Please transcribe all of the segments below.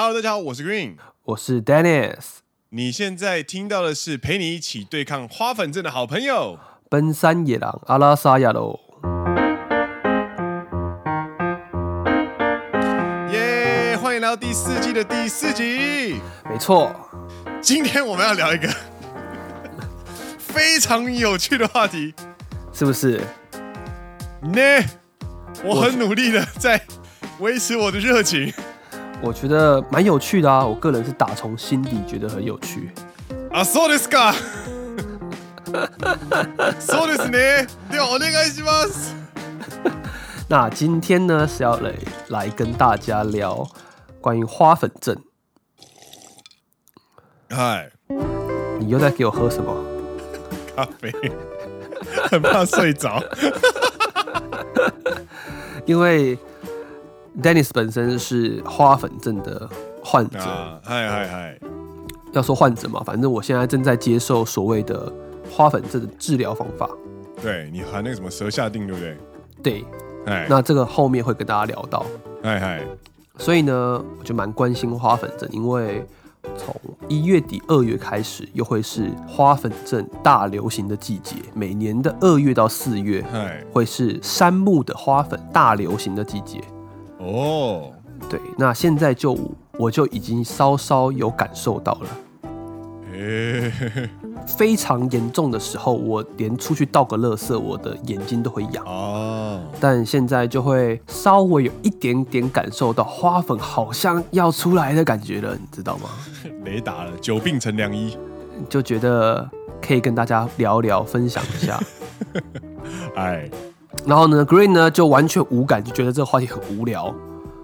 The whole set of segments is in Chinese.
Hello，大家好，我是 Green，我是 Dennis。你现在听到的是陪你一起对抗花粉症的好朋友——奔山野狼阿拉萨亚喽。耶！Yeah, 欢迎来到第四季的第四集。没错，今天我们要聊一个 非常有趣的话题，是不是？呢，我很努力的在维持我的热情。我觉得蛮有趣的啊，我个人是打从心底觉得很有趣。啊，そうですか。そうですね。ではお愿いします。那今天呢是要来来跟大家聊关于花粉症。嗨，你又在给我喝什么？咖啡。很怕睡着。因为。 Dennis 本身是花粉症的患者，嗨嗨嗨，要说患者嘛，反正我现在正在接受所谓的花粉症的治疗方法。对，你含那个什么舌下定，对不对？对，哎，那这个后面会跟大家聊到。嗨嗨，所以呢，我就蛮关心花粉症，因为从一月底二月开始，又会是花粉症大流行的季节。每年的二月到四月，会是杉木的花粉大流行的季节。哦，对，那现在就我就已经稍稍有感受到了，欸、非常严重的时候，我连出去倒个垃圾，我的眼睛都会痒。哦，但现在就会稍微有一点点感受到花粉好像要出来的感觉了，你知道吗？雷打了，久病成良医，就觉得可以跟大家聊聊，分享一下。哎。然后呢，Green 呢就完全无感，就觉得这个话题很无聊。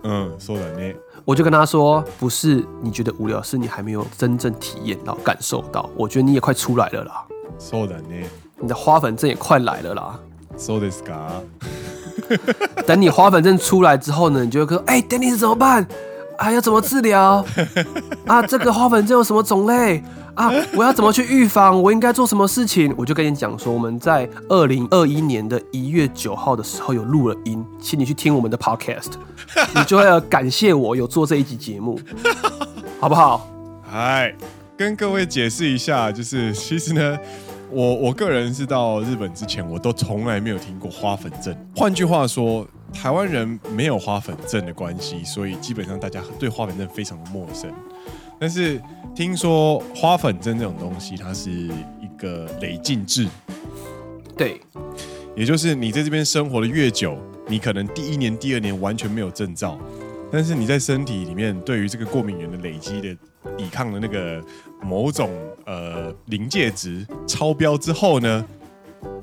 嗯，说的呢。我就跟他说，不是你觉得无聊，是你还没有真正体验到、感受到。我觉得你也快出来了啦。そうだね。你的花粉症也快来了啦。そうですか。等你花粉症出来之后呢，你就会说，哎、欸，等你怎么办？啊，要怎么治疗？啊，这个花粉症有什么种类？啊！我要怎么去预防？我应该做什么事情？我就跟你讲说，我们在二零二一年的一月九号的时候有录了音，请你去听我们的 podcast，你就会感谢我有做这一集节目，好不好？哎，跟各位解释一下，就是其实呢，我我个人是到日本之前，我都从来没有听过花粉症。换句话说，台湾人没有花粉症的关系，所以基本上大家对花粉症非常的陌生。但是听说花粉症这种东西，它是一个累进制，对，也就是你在这边生活的越久，你可能第一年、第二年完全没有症状，但是你在身体里面对于这个过敏源的累积的抵抗的那个某种呃临界值超标之后呢，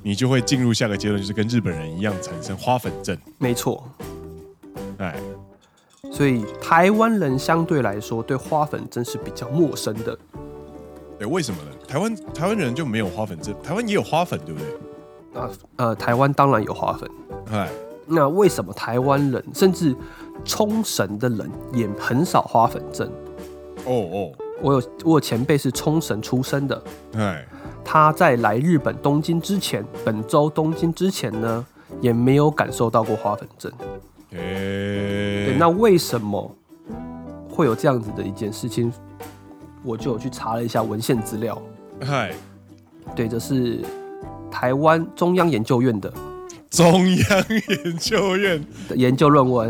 你就会进入下个阶段，就是跟日本人一样产生花粉症。没错，哎。所以台湾人相对来说对花粉症是比较陌生的。哎，为什么呢？台湾台湾人就没有花粉症？台湾也有花粉，对不对？啊呃，台湾当然有花粉。哎，那为什么台湾人甚至冲绳的人也很少花粉症？哦哦，我有我有前辈是冲绳出生的。哎，他在来日本东京之前，本周东京之前呢，也没有感受到过花粉症。诶，对，那为什么会有这样子的一件事情？我就有去查了一下文献资料。嗨，对，这是台湾中央研究院的中央研究院的研究论文。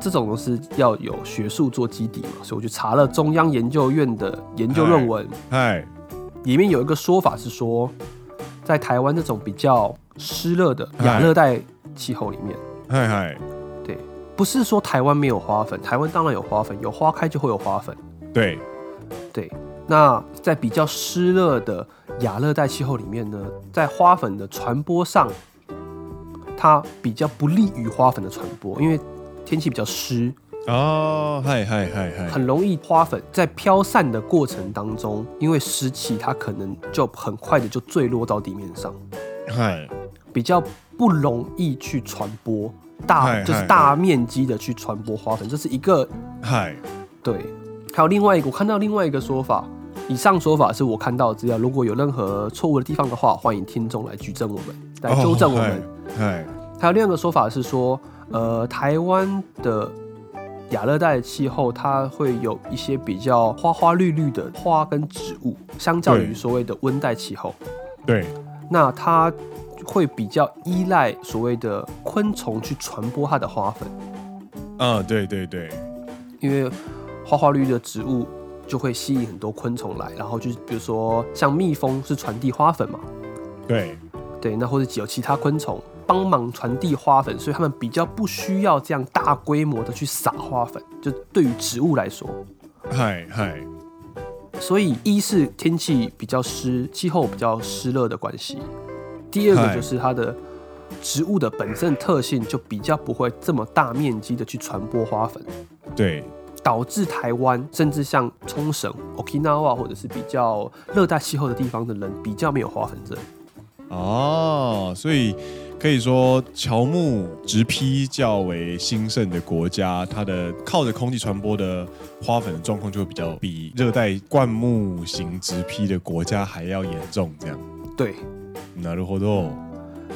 这种都是要有学术做基底嘛，所以我去查了中央研究院的研究论文。嗨，里面有一个说法是说，在台湾这种比较湿热的亚热带。气候里面，嗨嗨，对，不是说台湾没有花粉，台湾当然有花粉，有花开就会有花粉，对，对。那在比较湿热的亚热带气候里面呢，在花粉的传播上，它比较不利于花粉的传播，因为天气比较湿哦，嗨嗨嗨嗨，很容易花粉在飘散的过程当中，因为湿气，它可能就很快的就坠落到地面上，嗨，比较。不容易去传播大，就是大面积的去传播花粉，这是一个。嗨，对，还有另外一个，我看到另外一个说法，以上说法是我看到的资料，如果有任何错误的地方的话，欢迎听众来举证我们，来纠正我们。嗨，还有另外一个说法是说，呃，台湾的亚热带气候，它会有一些比较花花绿绿的花跟植物，相较于所谓的温带气候。对，那它会比较依赖所谓的昆虫去传播它的花粉。啊，对对对，因为花花绿绿的植物就会吸引很多昆虫来，然后就比如说像蜜蜂是传递花粉嘛。对对，那或者有其他昆虫。帮忙传递花粉，所以他们比较不需要这样大规模的去撒花粉。就对于植物来说，嗨嗨，所以一是天气比较湿，气候比较湿热的关系；第二个就是它的植物的本身特性就比较不会这么大面积的去传播花粉。对，导致台湾甚至像冲绳、Okinawa 或者是比较热带气候的地方的人比较没有花粉症。哦，所以。可以说，乔木植批较为兴盛的国家，它的靠着空气传播的花粉的状况就会比较比热带灌木型植批的国家还要严重。这样，对，なるほど，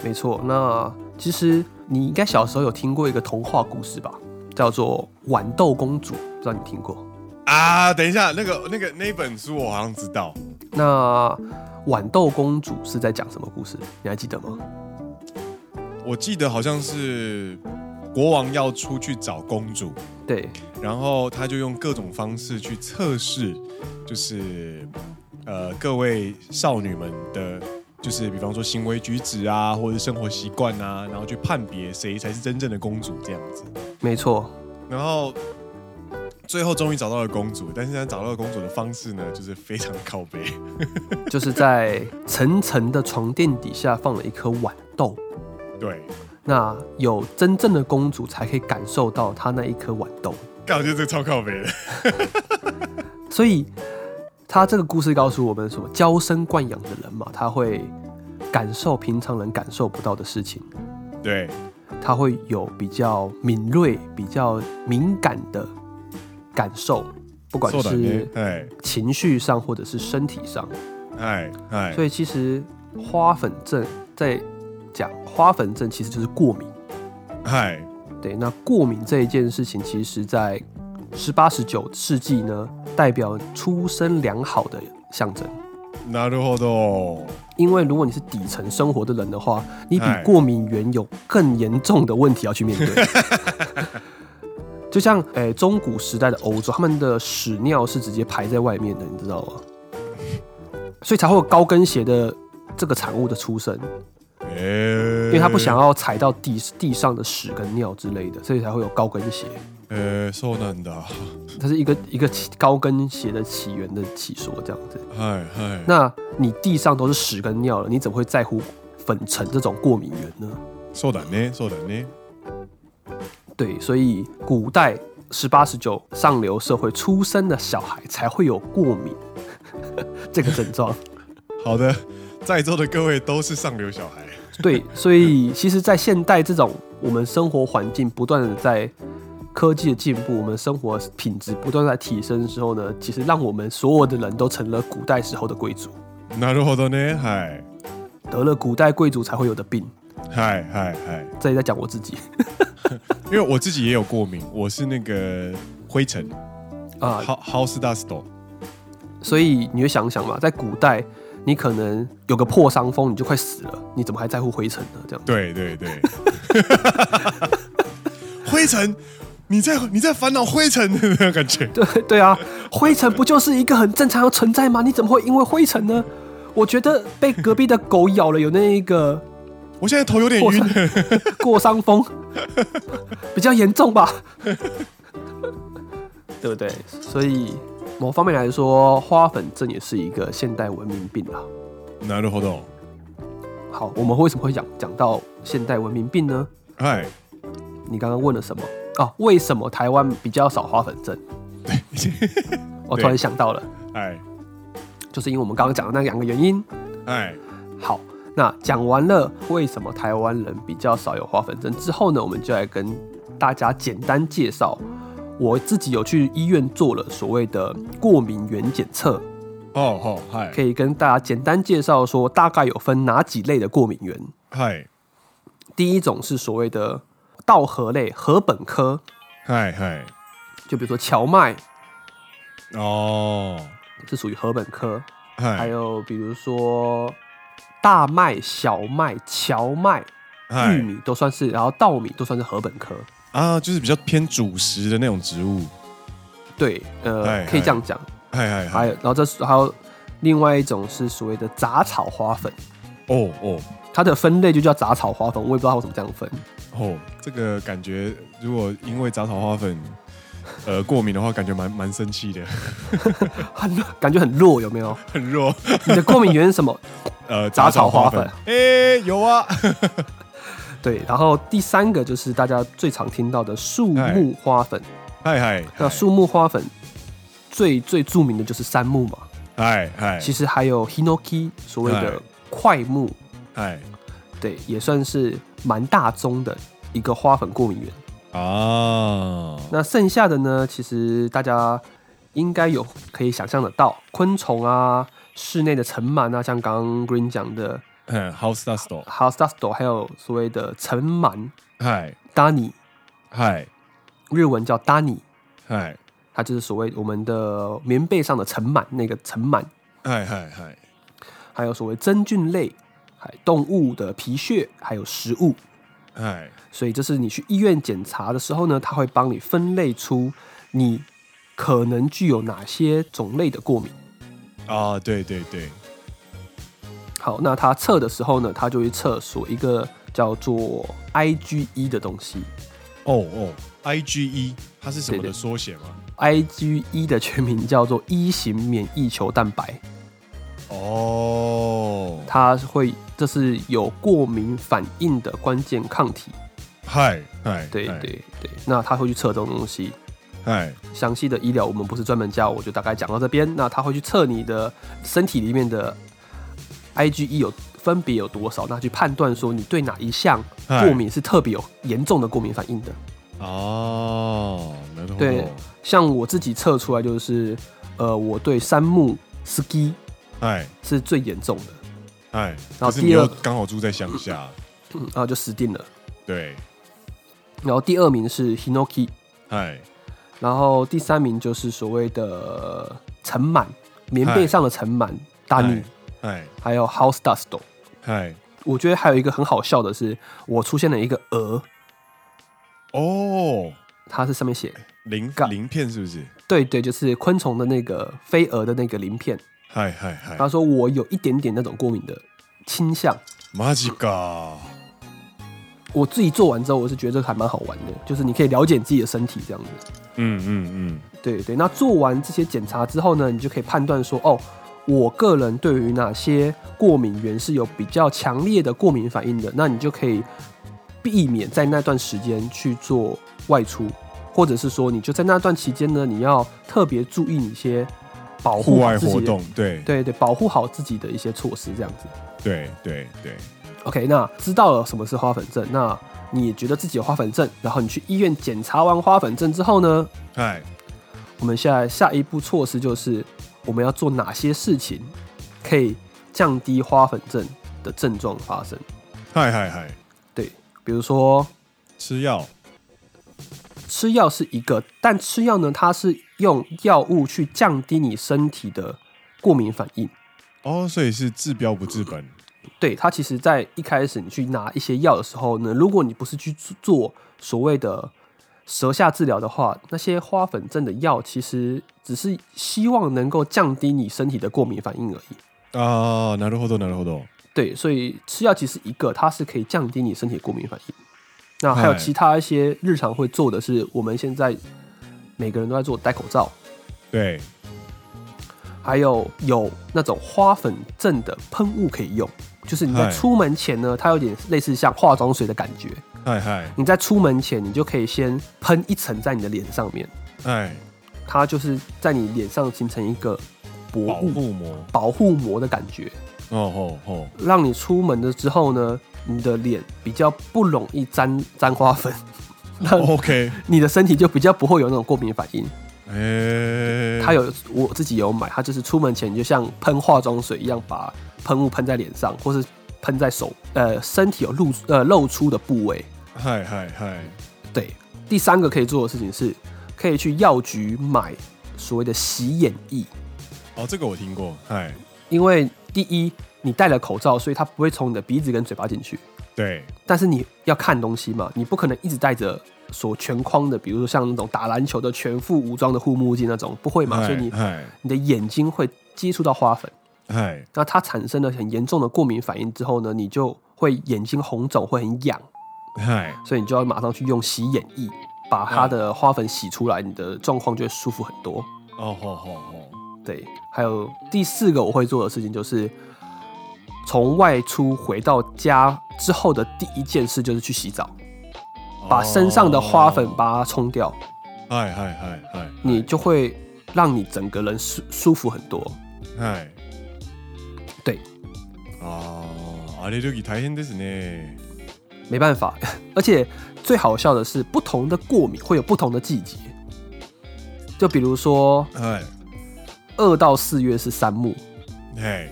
没错。那其实你应该小时候有听过一个童话故事吧，叫做《豌豆公主》，不知道你听过啊？等一下，那个、那个、那本书我好像知道。那豌豆公主是在讲什么故事？你还记得吗？ 我记得好像是国王要出去找公主，对，然后他就用各种方式去测试，就是呃各位少女们的，就是比方说行为举止啊，或者是生活习惯啊，然后去判别谁才是真正的公主这样子。没错，然后最后终于找到了公主，但是他找到了公主的方式呢，就是非常的靠背，就是在层层的床垫底下放了一颗豌豆。对，那有真正的公主才可以感受到她那一颗豌豆。感觉这个超靠北的。所以，他这个故事告诉我们什么？娇生惯养的人嘛，他会感受平常人感受不到的事情。对，他会有比较敏锐、比较敏感的感受，不管是情绪上或者是身体上。哎哎，所以其实花粉症在。讲花粉症其实就是过敏，嗨，对，那过敏这一件事情，其实在十八、十九世纪呢，代表出身良好的象征。なるほど。因为如果你是底层生活的人的话，你比过敏源有更严重的问题要去面对。就像诶、欸，中古时代的欧洲，他们的屎尿是直接排在外面的，你知道吗？所以才会有高跟鞋的这个产物的出生。 因为他不想要踩到地地上的屎跟尿之类的，所以才会有高跟鞋。呃，そうなんだ。它是一个一个高跟鞋的起源的起说这样子。嗨嗨。那你地上都是屎跟尿了，你怎么会在乎粉尘这种过敏源呢？そうだね，そうだね。对，所以古代十八、十九上流社会出生的小孩才会有过敏这个症状。好的，在座的各位都是上流小孩。 对，所以其实，在现代这种我们生活环境不断的在科技的进步，我们生活品质不断在提升的时候呢，其实让我们所有的人都成了古代时候的贵族。なるほどね，嗨，得了古代贵族才会有的病。嗨嗨嗨，这里在讲我自己，因为我自己也有过敏，我是那个灰尘啊，house dust。所以你会想想嘛，在古代。 你可能有个破伤风，你就快死了，你怎么还在乎灰尘呢？这样对对对，灰尘，你在你在烦恼灰尘的那种感觉？对对啊，灰尘不就是一个很正常的存在吗？你怎么会因为灰尘呢？我觉得被隔壁的狗咬了，有那一个，我现在头有点晕，过 伤风比较严重吧？对不对？所以。某方面来说，花粉症也是一个现代文明病啊。なるほど。好，我们为什么会讲讲到现代文明病呢？嗨，你刚刚问了什么？哦，为什么台湾比较少花粉症？对，我突然想到了，哎，就是因为我们刚刚讲的那两个原因。哎，好，那讲完了为什么台湾人比较少有花粉症之后呢，我们就来跟大家简单介绍。 我自己有去医院做了所谓的过敏原检测，哦哦，嗨，可以跟大家简单介绍说，大概有分哪几类的过敏原。嗨，第一种是所谓的稻荷类禾本科，嗨嗨，就比如说荞麦，哦，是属于禾本科。嗨还有比如说大麦、小麦、荞麦、玉米都算是，然后稻米都算是禾本科。啊，就是比较偏主食的那种植物。对，呃，嗨可以这样讲。嗨嗨嗨，还有，然后这是还有另外一种是所谓的杂草花粉，哦哦它的分类就叫杂草花粉，我也不知道它为什么这样分。哦，这个感觉如果因为杂草花粉 呃过敏的话，感觉蛮蛮生气的，很感觉很弱，有没有？很弱。你的过敏源是什么？呃，杂草花粉。哎、欸，有啊。对，然后第三个就是大家最常听到的树木花粉。嗨嗨，那树木花粉最最著名的就是杉木嘛。其实还有 Hinoki 所谓的快木。哎，对，也算是蛮大宗的一个花粉过敏源啊。那剩下的呢，其实大家应该有可以想象得到，昆虫啊，室内的尘螨啊，像刚刚 Green 讲的，嗯，House Dust，House Dust，还有所谓的尘螨，嗨，Dani，嗨，日文叫 Dani，嗨，它就是所谓我们的棉被上的尘螨，那个尘螨，嗨嗨嗨，还有所谓真菌类。还动物的皮屑，还有食物，哎，所以这是你去医院检查的时候呢，他会帮你分类出你可能具有哪些种类的过敏。啊，对对对。好，那他测的时候呢，他就会测所一个叫做 IgE 的东西。哦哦，IgE 它是什么的缩写吗？IgE 的全名叫做一型免疫球蛋白。哦，它会，这是有过敏反应的关键抗体。嗨嗨，对对对，那他会去测这种东西。嗨，详细的医疗我们不是专门教，我就大概讲到这边。那他会去测你的身体里面的 IgE 有分别有多少，那去判断说你对哪一项过敏是特别有严重的过敏反应的。哦，对，像我自己测出来就是，呃，我对杉木 ski。哎，是最严重的，哎，然后第二刚好住在乡下，嗯，然后就死定了。对，然后第二名是 Hinoki，哎，然后第三名就是所谓的尘螨，棉被上的尘螨，大尼，哎，还有 House Dust，哎，我觉得还有一个很好笑的是，我出现了一个鹅，哦，它是上面写鳞鳞片是不是？对对，就是昆虫的那个飞蛾的那个鳞片。嗨嗨嗨！他说我有一点点那种过敏的倾向。马吉嘎！我自己做完之后，我是觉得这个还蛮好玩的，就是你可以了解自己的身体这样子。嗯嗯嗯，对对。那做完这些检查之后呢，你就可以判断说，哦，我个人对于哪些过敏源是有比较强烈的过敏反应的，那你就可以避免在那段时间去做外出，或者是说，你就在那段期间呢，你要特别注意一些。保护户外活动，对对对，保护好自己的一些措施，这样子。对对对。OK，那知道了什么是花粉症，那你觉得自己有花粉症，然后你去医院检查完花粉症之后呢？哎，我们现在下一步措施就是我们要做哪些事情可以降低花粉症的症状发生？嗨嗨嗨，对，比如说吃药。吃药是一个，但吃药呢，它是用药物去降低你身体的过敏反应。哦，所以是治标不治本。对，它其实，在一开始你去拿一些药的时候呢，如果你不是去做所谓的舌下治疗的话，那些花粉症的药其实只是希望能够降低你身体的过敏反应而已。啊，なるほど，なるほど。对，所以吃药其实一个，它是可以降低你身体的过敏反应。那还有其他一些日常会做的是，我们现在每个人都在做戴口罩。对，还有有那种花粉症的喷雾可以用，就是你在出门前呢，它有点类似像化妆水的感觉。 嗨嗨，你在出门前，你就可以先喷一层在你的脸上面。哎，它就是在你脸上形成一个薄保护膜，保护膜的感觉。哦哦哦，让你出门了之后呢，你的脸比较不容易沾 沾花粉，OK，你的身体就比较不会有那种过敏反应。哎、欸，它有我自己有买，它就是出门前你就像喷化妆水一样，把喷雾喷在脸上，或是喷在手呃身体有露呃露出的部位。嗨嗨嗨，对，第三个可以做的事情是，可以去药局买所谓的洗眼液。哦，这个我听过，嗨，因为第一，你戴了口罩，所以它不会从你的鼻子跟嘴巴进去。对。但是你要看东西嘛，你不可能一直戴着所全框的，比如说像那种打篮球的全副武装的护目镜那种，不会嘛？所以你你的眼睛会接触到花粉，嗨，那它产生了很严重的过敏反应之后呢，你就会眼睛红肿，会很痒，嗨，所以你就要马上去用洗眼液，把它的花粉洗出来，你的状况就会舒服很多。哦，吼吼吼。对，还有第四个我会做的事情就是，从外出回到家之后的第一件事就是去洗澡，把身上的花粉把它冲掉。嗨嗨嗨嗨，你就会让你整个人舒舒服很多。嗨，对。哦，アレルギー大変ですね。没办法，而且最好笑的是，不同的过敏会有不同的季节。就比如说，嗨。二到四月是山木，嘿，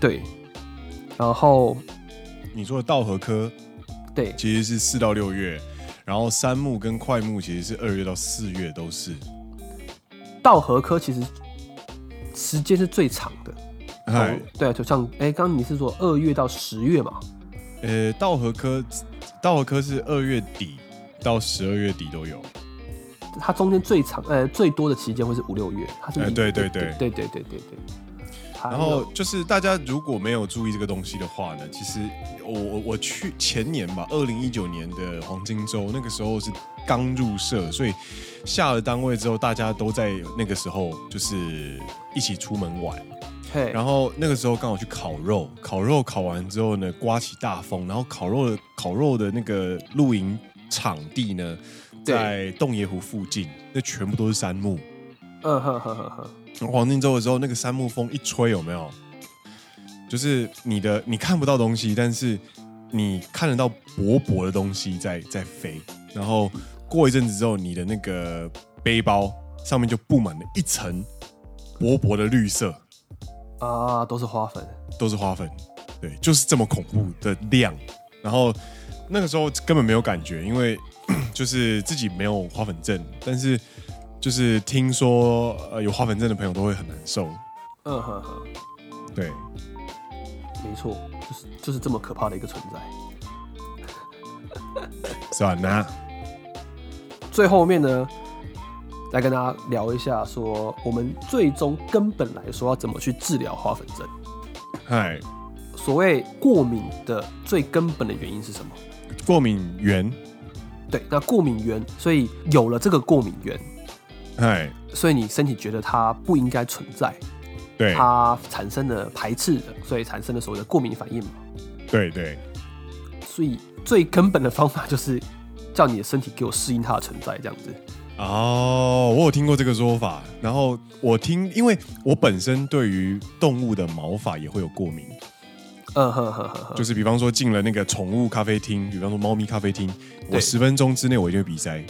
对，然后你说的稻禾科，对，其实是四到六月，然后山木跟桧木其实是二月到四月都是。稻禾科其实时间是最长的， 哎，对啊，就像哎，刚刚你是说二月到十月嘛？呃，稻荷科，稻荷科是二月底到十二月底都有。它中间最长呃最多的期间会是五六月，它是、欸、对对对对对对对对对。然后就是大家如果没有注意这个东西的话呢，其实我我我去前年吧，二零一九年的黄金周那个时候是刚入社，所以下了单位之后，大家都在那个时候就是一起出门玩。嘿，然后那个时候刚好去烤肉，烤肉烤完之后呢，刮起大风，然后烤肉的烤肉的那个露营场地呢。在洞爷湖附近，那全部都是杉木。嗯哼哼哼哼。黄金周的时候，那个杉木风一吹，有没有？就是你的你看不到东西，但是你看得到薄薄的东西在在飞。然后过一阵子之后，你的那个背包上面就布满了一层薄薄的绿色。啊，都是花粉，都是花粉。对，就是这么恐怖的量。然后那个时候根本没有感觉，因为。就是自己没有花粉症，但是就是听说呃有花粉症的朋友都会很难受。嗯哼哼，对，没错，就是就是这么可怕的一个存在。算了，最后面呢，来跟大家聊一下，说我们最终根本来说要怎么去治疗花粉症。嗨，所谓过敏的最根本的原因是什么？过敏源。对，那过敏源，所以有了这个过敏源，哎，所以你身体觉得它不应该存在，对，它产生了排斥的，所以产生了所谓的过敏反应嘛。对对，所以最根本的方法就是叫你的身体给我适应它的存在，这样子。哦，我有听过这个说法，然后我听，因为我本身对于动物的毛发也会有过敏。嗯哼哼哼，就是比方说进了那个宠物咖啡厅，比方说猫咪咖啡厅，我十分钟之内我就会鼻塞。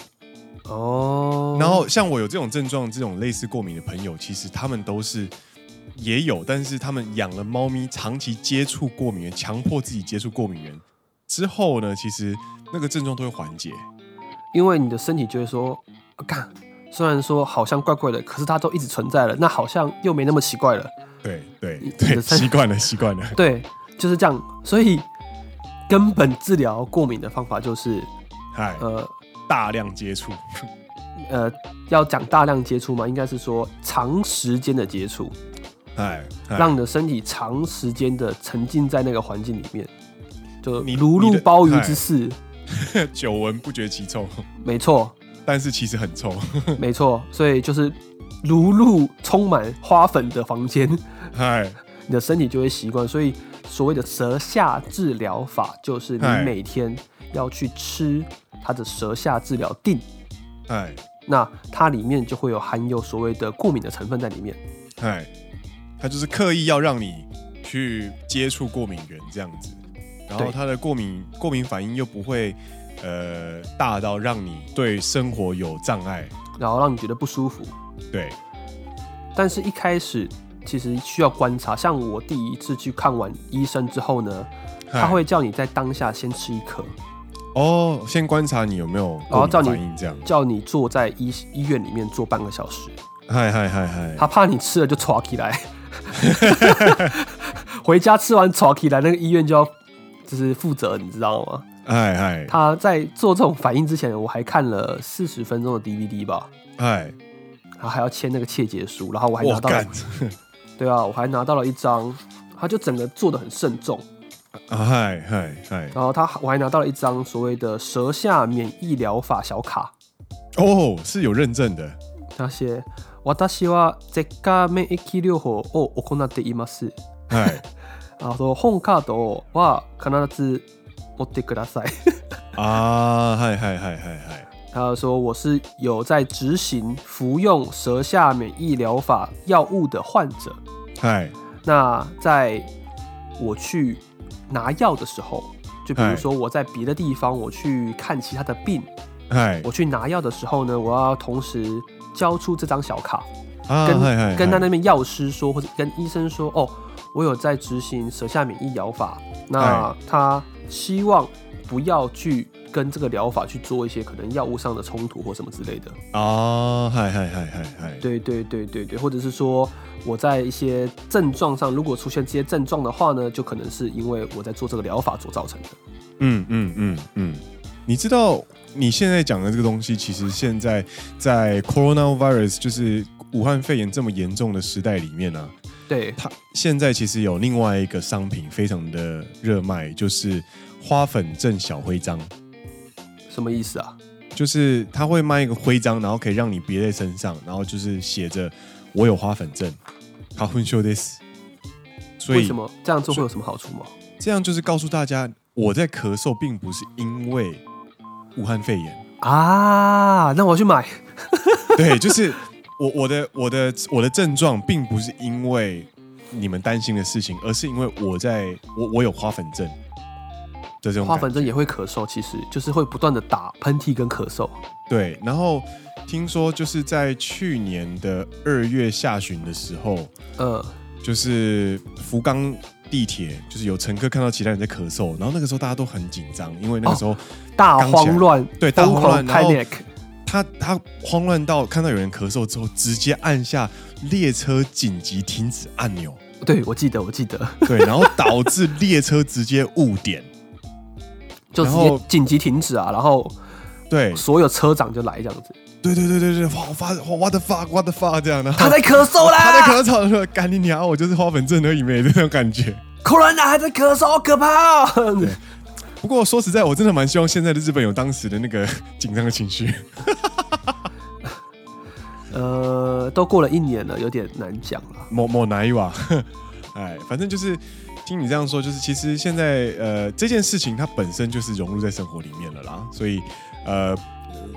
哦。然后像我有这种症状、这种类似过敏的朋友，其实他们都是也有，但是他们养了猫咪，长期接触过敏源，强迫自己接触过敏源之后呢，其实那个症状都会缓解。因为你的身体就会说，看，虽然说好像怪怪的，可是它都一直存在了，那好像又没那么奇怪了。对对对，习惯了，习惯了。对。就是这样，所以根本治疗过敏的方法就是，嗨，呃，大量接触，呃，要讲大量接触吗，应该是说长时间的接触，哎，让你的身体长时间的沉浸在那个环境里面，就你如入鲍鱼之肆，久闻不觉其臭，没错，但是其实很臭，没错，所以就是如入充满花粉的房间，嗨，你的身体就会习惯，所以。所谓的舌下治疗法，就是你每天要去吃它的舌下治疗定，哎，那它里面就会有含有所谓的过敏的成分在里面，哎，它就是刻意要让你去接触过敏源这样子，然后它的过敏过敏反应又不会呃大到让你对生活有障碍，然后让你觉得不舒服，对，但是一开始。其实需要观察，像我第一次去看完医生之后呢，他会叫你在当下先吃一颗。哦，先观察你有没有然后叫你，这样叫你坐在医医院里面坐半个小时。嗨嗨嗨嗨，他怕你吃了就喘起来，回家吃完喘起来，那个医院就要就是负责，你知道吗？嗨嗨，他在做这种反应之前，我还看了四十分钟的 DVD 吧。嗨，然后还要签那个切结书，然后我还拿到了，对啊，我还拿到了一张，他就整个做得很慎重。啊嗨嗨嗨，然后他我还拿到了一张所谓的舌下免疫疗法小卡。哦，是有认证的。他写。私は舌下免疫疗法を行っています。はい。あと本カードは必ず 持ってください。啊，嗨嗨嗨嗨嗨。他说我是有在执行服用舌下免疫疗法药物的患者。嗨。那在我去拿药的时候，就比如说我在别的地方我去看其他的病，嗨。我去拿药的时候呢，我要同时。交出这张小卡，啊、跟嘿嘿嘿跟他那边药师说，或者跟医生说，哦， 我有在执行舌下免疫疗法，那他希望不要去跟这个疗法去做一些可能药物上的冲突或什么之类的。哦，嗨嗨嗨嗨嗨，对对对对对，或者是说我在一些症状上，如果出现这些症状的话呢，就可能是因为我在做这个疗法所造成的。嗯嗯嗯嗯，你知道？你现在讲的这个东西，其实现在在 coronavirus 就是武汉肺炎这么严重的时代里面呢、啊，对它现在其实有另外一个商品非常的热卖，就是花粉症小徽章。什么意思啊？就是他会卖一个徽章，然后可以让你别在身上，然后就是写着“我有花粉症”。花粉症です。所以为什么这样做会有什么好处吗？这样就是告诉大家，我在咳嗽，并不是因为。武汉肺炎啊，那我去买。对，就是我我的我的我的症状，并不是因为你们担心的事情，而是因为我在我我有花粉症。这种花粉症也会咳嗽，其实就是会不断的打喷嚏跟咳嗽。对，然后听说就是在去年的二月下旬的时候，呃，就是福冈。地铁就是有乘客看到其他人在咳嗽，然后那个时候大家都很紧张，因为那个时候、哦、大慌乱，对，大慌乱，然后 panic 他他慌乱到看到有人咳嗽之后，直接按下列车紧急停止按钮。对，我记得，我记得。对，然后导致列车直接误点，就直接紧急停止啊，然后对，所有车长就来这样子。对对对对对，哇发，what the fuck，what the fuck 这样的，他在咳嗽啦，他在咳嗽，说赶紧啊，我就是花粉症而已没的那种感觉。Corona 还在咳嗽，好可怕哦。不过说实在，我真的蛮希望现在的日本有当时的那个 紧张的情绪。呃，都过了一年了，有点难讲了。某某哪一瓦？哎，反正就是听你这样说，就是其实现在呃这件事情它本身就是融入在生活里面了啦，所以呃。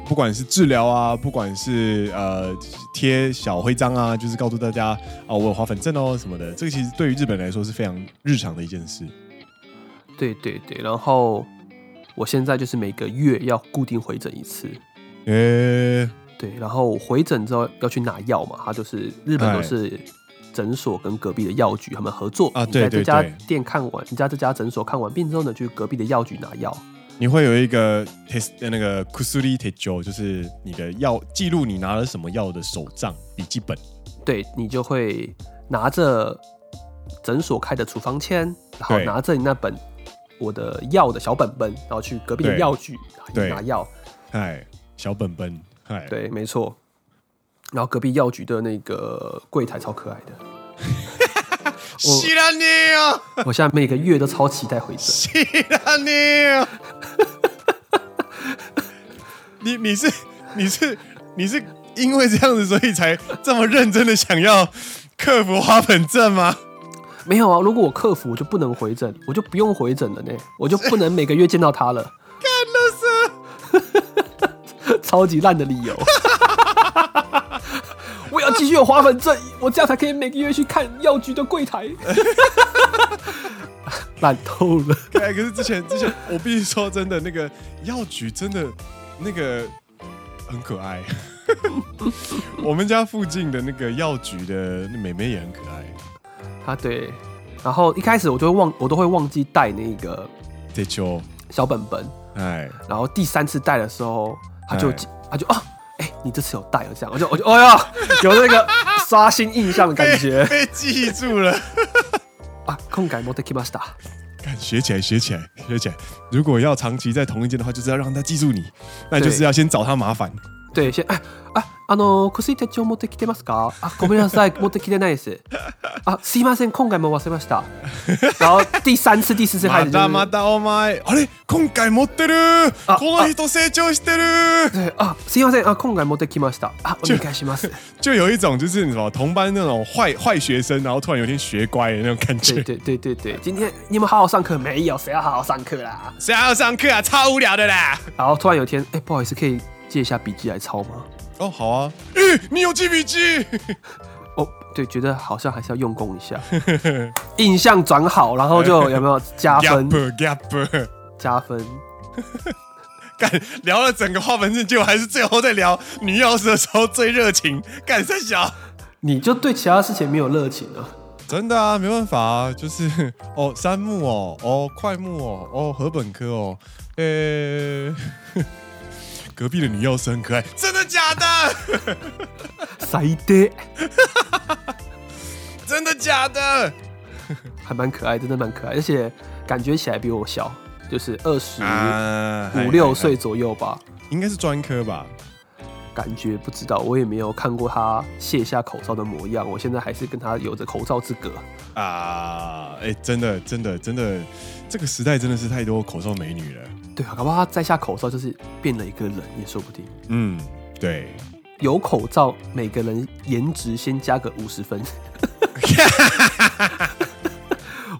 不管是治疗啊，不管是呃贴小徽章啊，就是告诉大家啊，我有花粉症哦什么的，这个其实对于日本来说是非常日常的一件事。对对对，然后我现在就是每个月要固定回诊一次。诶、欸，对，然后回诊之后要去拿药嘛，他就是日本都是诊所跟隔壁的药局他们合作啊，对对对，你在这家店看完，你在这家诊所看完病之后呢，去隔壁的药局拿药。你会有一个 test 那个 kusuri techo，就是你的药记录你拿了什么药的手账笔记本。对，你就会拿着诊所开的处方签，然后拿着你那本我的药的小本本，然后去隔壁的药局拿药。哎，小本本，哎，对，没错。然后隔壁药局的那个柜台超可爱的。我现在每个月都超期待回诊。西兰尼，你 你是你是你是因为这样子，所以才这么认真的想要克服花粉症吗？没有啊，如果我克服，我就不能回诊，我就不用回诊了呢，我就不能每个月见到他了。干的是超级烂的理由。我要继续有花粉症，我这样才可以每个月去看药局的柜台。烂透了。哎，可是之前之前，我必须说真的，那个药局真的那个很可爱。我们家附近的那个药局的妹妹也很可爱。啊，对。然后一开始我就会忘，我都会忘记带那个这球小本本。 哎，然后第三次戴的时候，他就哎他就啊，哎、你这次有戴哦，这样，我就我就哎呀，有那个刷新印象的感觉被记住了。啊。今回持ってきました。看，学起来，学起来，学起来。如果要长期在同一间的话，就是要让他记住你，那就是要先找他麻烦。 对，先哎啊あの薬手帐持ってきてますか？啊，ごめんなさい，持ってきてないです。啊，すいません、今回も忘れました。然后第三次、第四次开始、就是，またまたお前、あれ？今回持ってる。あこの人成长してる。对啊，すいません、啊，今回持ってきました。啊，お愿いします。就有一种就是什么同班那种坏坏学生，然后突然有一天学乖的那种感觉。对对对对对，今天你们好好上课没有？谁要好好上课啦？谁要上课啊？超无聊的啦！然后突然有一天，哎，不好意思，可以借一下笔记来抄吗？哦，好啊。诶，你有记笔记？哦，对，觉得好像还是要用功一下，印象转好，然后就 有没有加分？gap gap。加分。干聊了整个花粉症，结果还是最后在聊女钥匙的时候最热情。干三小，你就对其他事情没有热情啊？真的啊，没办法啊，就是哦，山木哦，哦，快木哦，哦，禾本科哦，呃、欸，隔壁的女药师很可爱，真的假的？塞爹，真的假的？还蛮可爱，真的蛮可爱，而且感觉起来比我小，就是二十五六岁左右吧，应该是专科吧。感觉不知道，我也没有看过他卸下口罩的模样。我现在还是跟他有着口罩之隔啊！哎、欸，真的，真的，真的，这个时代真的是太多口罩美女了。对啊，搞不好他摘下口罩就是变了一个人也说不定。嗯，对，有口罩，每个人颜值先加个五十分。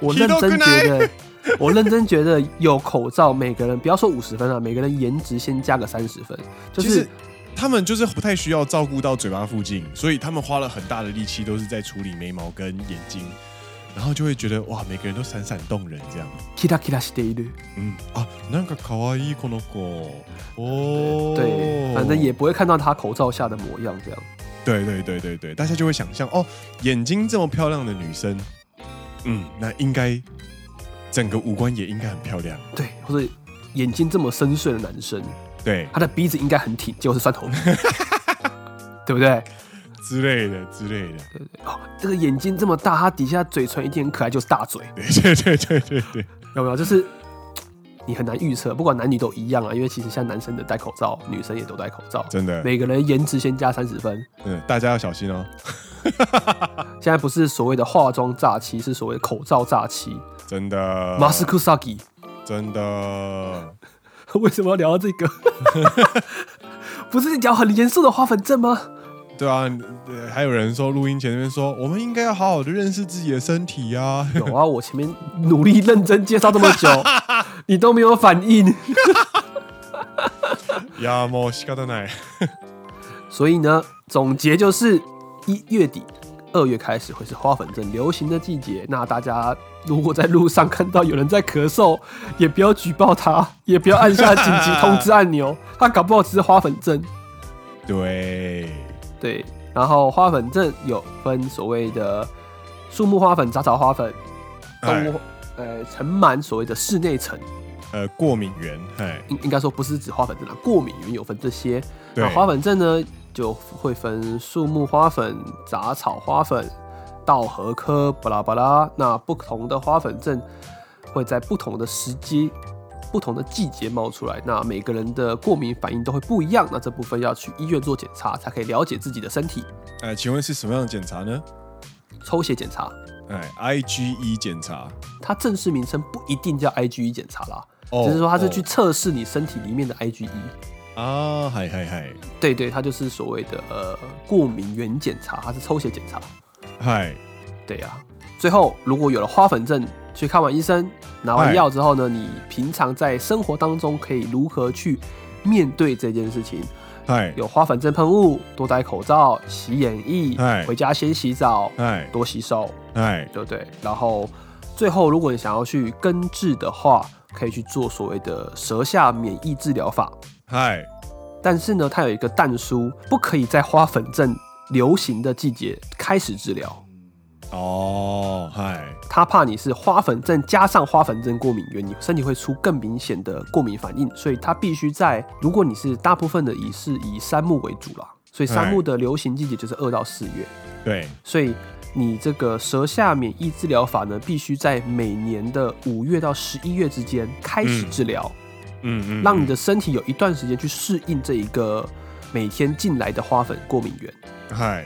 我认真觉得，我认真觉得有口罩，每个人不要说五十分啊，每个人颜值先加个三十分，就是。他们就是不太需要照顾到嘴巴附近，所以他们花了很大的力气，都是在处理眉毛跟眼睛，然后就会觉得哇，每个人都闪闪动人这样。キラキラしている。嗯啊，なんか可爱いこの子。哦，对，反正也不会看到他口罩下的模样这样。对对对对对，大家就会想象哦，眼睛这么漂亮的女生，嗯，那应该整个五官也应该很漂亮。对，或者眼睛这么深邃的男生。对，他的鼻子应该很挺，结果是蒜头鼻，对不对？之类的之类的。对对哦， 这个眼睛这么大，他底下嘴唇一定很可爱，就是大嘴。对对对对对对，有没有？就是你很难预测，不管男女都一样啊。因为其实像男生的戴口罩，女生也都戴口罩，真的。每个人颜值先加三十分。嗯，大家要小心哦。现在不是所谓的化妆诈欺，是所谓的口罩诈欺。真的。马斯克萨基。真的。为什么要聊到这个？不是聊很严肃的花粉症吗？对啊，还有人说录音前那边说，我们应该要好好的认识自己的身体啊。有啊，我前面努力认真介绍这么久，你都没有反应。呀，莫西卡的奶。所以呢，总结就是一月底。二月开始会是花粉症流行的季节，那大家如果在路上看到有人在咳嗽，也不要举报他，也不要按下紧急通知按钮，他搞不好只是花粉症。对对，然后花粉症有分所谓的树木花粉、杂草花粉、动物呃尘螨，所谓的室内尘，呃过敏源，哎，应应该说不是指花粉症啊，过敏源有分这些。那，花粉症呢？就会分树木花粉、杂草花粉、稻禾科，巴拉巴拉。那不同的花粉症会在不同的时机、不同的季节冒出来。那每个人的过敏反应都会不一样。那这部分要去医院做检查，才可以了解自己的身体。哎，请问是什么样的检查呢？抽血检查。哎，IgE 检查。它正式名称不一定叫 IgE 检查啦，哦、只是说它是去测试你身体里面的 IgE。啊，嗨嗨嗨，对对，它就是所谓的呃过敏原检查，它是抽血检查。嗨，对呀、啊。最后，如果有了花粉症，去看完医生，拿完药之后呢，你平常在生活当中可以如何去面对这件事情？嗨，有花粉症喷雾，多戴口罩，洗眼液，嗨，回家先洗澡，嗨，多洗手，哎，对不对？然后最后，如果你想要去根治的话，可以去做所谓的舌下免疫治疗法。嗨，但是呢，它有一个但书，不可以在花粉症流行的季节开始治疗。哦，嗨，他怕你是花粉症加上花粉症过敏源，你身体会出更明显的过敏反应，所以他必须在，如果你是大部分的以是以杉木为主啦，所以杉木的流行季节就是二到四月，对，所以你这个舌下免疫治疗法呢，必须在每年的五月到十一月之间开始治疗，嗯嗯，让你的身体有一段时间去适应这一个每天进来的花粉过敏源，嗨。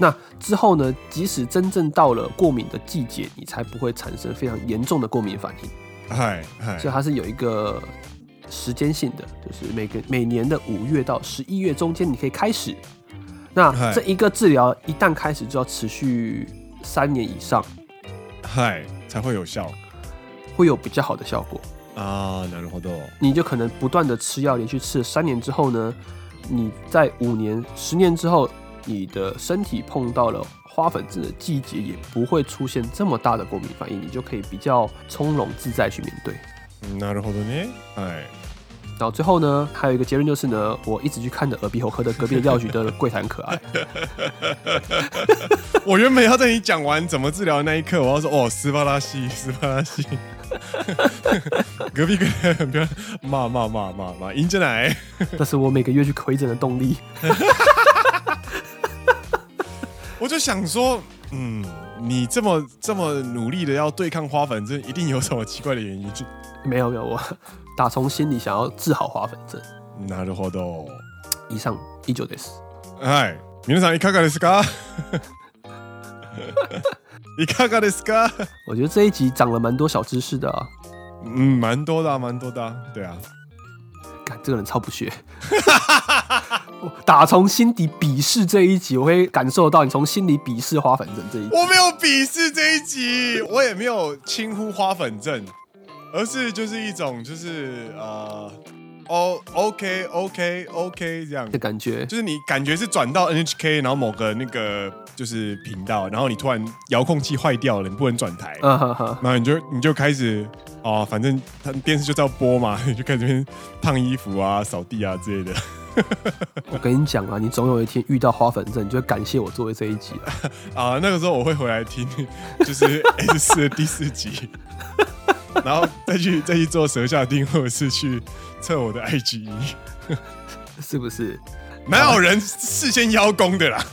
那之后呢？即使真正到了过敏的季节，你才不会产生非常严重的过敏反应。嗨嗨，所以它是有一个时间性的，就是每个每年的五月到十一月中间，你可以开始。那这一个治疗一旦开始，就要持续三年以上，嗨，才会有效，会有比较好的效果啊。なるほど。你就可能不断的吃药，连续吃了三年之后呢，你在五年、十年之后。 你的身体碰到了花粉症的季节，也不会出现这么大的过敏反应，你就可以比较从容自在去面对。なるほどね。哎，然后最后呢，还有一个结论就是呢，我一直去看的耳鼻喉科的隔壁的药局的柜台很可爱。我原本要在你讲完怎么治疗的那一刻，我要说哦，斯巴拉西，斯巴拉西。隔壁柜台很漂亮，骂骂骂骂骂，赢进来。这是我每个月去回诊的动力。 我就想说，嗯，你这么这么努力的要对抗花粉症，一定有什么奇怪的原因？没有没有，我打从心里想要治好花粉症。なるほど。以上以上です。はい。皆さんいかがですか？いかがですか？我觉得这一集长了蛮多小知识的啊。嗯，蛮多的啊，蛮多的啊。对啊。干，这个人超不屑。 打从心底鄙视这一集，我会感受到你从心里鄙视花粉症这一集。我没有鄙视这一集，我也没有轻呼花粉症，而是就是一种就是呃，哦，OK OK OK 这样的感觉，就是你感觉是转到 NHK，然后某个那个就是频道，然后你突然遥控器坏掉了，你不能转台，嗯哼哼，然后你就你就开始哦，反正他电视就要播嘛，你就开始 边烫衣服啊、扫地啊之类的。我跟你讲啊，你总有一天遇到花粉症，你就会感谢我作为这一集啊。那个时候我会回来听，就是 S 四的第四集，然后再去再去做舌下錠，或者是去测我的 IgE，是不是？哪有人事先邀功的啦？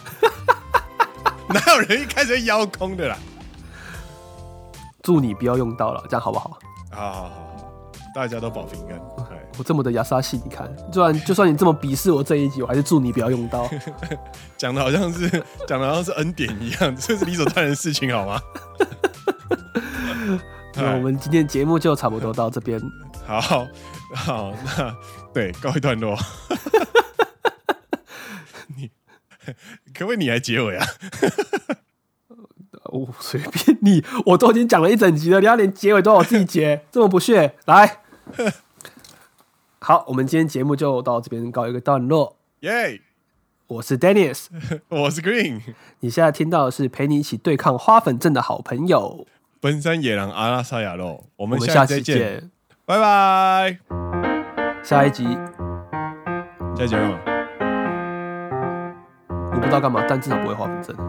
哪有人一开始邀功的啦？祝你不要用到了，这样好不好？好好好。大家都保平安。我这么的亚萨西，你看，就算就算你这么鄙视我这一集，我还是祝你不要用刀。讲的好像是讲的好像是恩典一样，这是理所当然的事情，好吗？那我们今天节目就差不多到这边。好好，那对，告一段落。你可不可以你来结尾啊？我随便你，我都已经讲了一整集了，你要连结尾都要我自己结，这么不屑？来。好，我们今天节目就到这边告一个段落。耶我是 Dennis，我是 Green。你现在听到的是陪你一起对抗花粉症的好朋友——奔山野狼阿拉萨亚洛。我们下期见，见拜拜。下一集，下一集干嘛？我不知道干嘛，但至少不会花粉症。